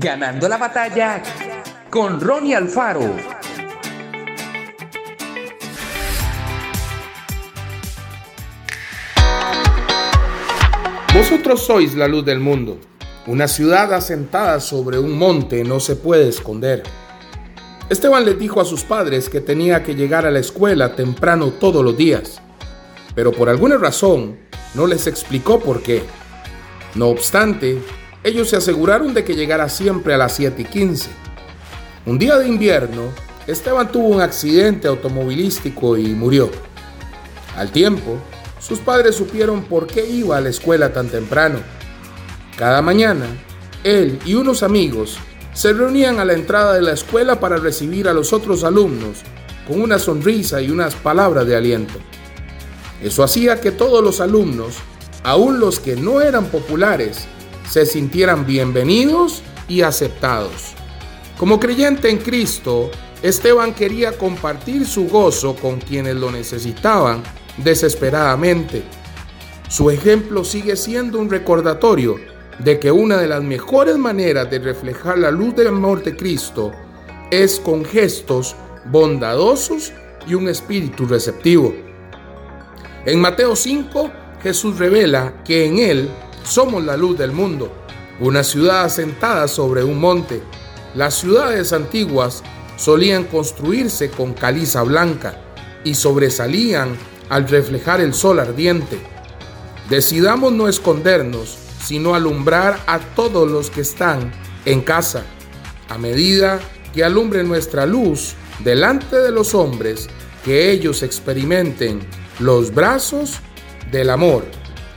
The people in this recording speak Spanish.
Ganando la batalla con Ronnie Alfaro. Vosotros sois la luz del mundo. Una ciudad asentada sobre un monte no se puede esconder. Esteban le dijo a sus padres que tenía que llegar a la escuela temprano todos los días, pero por alguna razón no les explicó por qué. No obstante, ellos se aseguraron de que llegara siempre a las 7 y 15. Un día de invierno, Esteban tuvo un accidente automovilístico y murió. Al tiempo, sus padres supieron por qué iba a la escuela tan temprano. Cada mañana, él y unos amigos se reunían a la entrada de la escuela para recibir a los otros alumnos con una sonrisa y unas palabras de aliento. Eso hacía que todos los alumnos, aun los que no eran populares, se sintieran bienvenidos y aceptados. Como creyente en Cristo, Esteban quería compartir su gozo con quienes lo necesitaban desesperadamente. Su ejemplo sigue siendo un recordatorio de que una de las mejores maneras de reflejar la luz del amor de Cristo es con gestos bondadosos y un espíritu receptivo. En Mateo 5, Jesús revela que en Él somos la luz del mundo, una ciudad asentada sobre un monte. Las ciudades antiguas solían construirse con caliza blanca y sobresalían al reflejar el sol ardiente. Decidamos no escondernos sino alumbrar a todos los que están en casa. A medida que alumbre nuestra luz delante de los hombres, que ellos experimenten los brazos del amor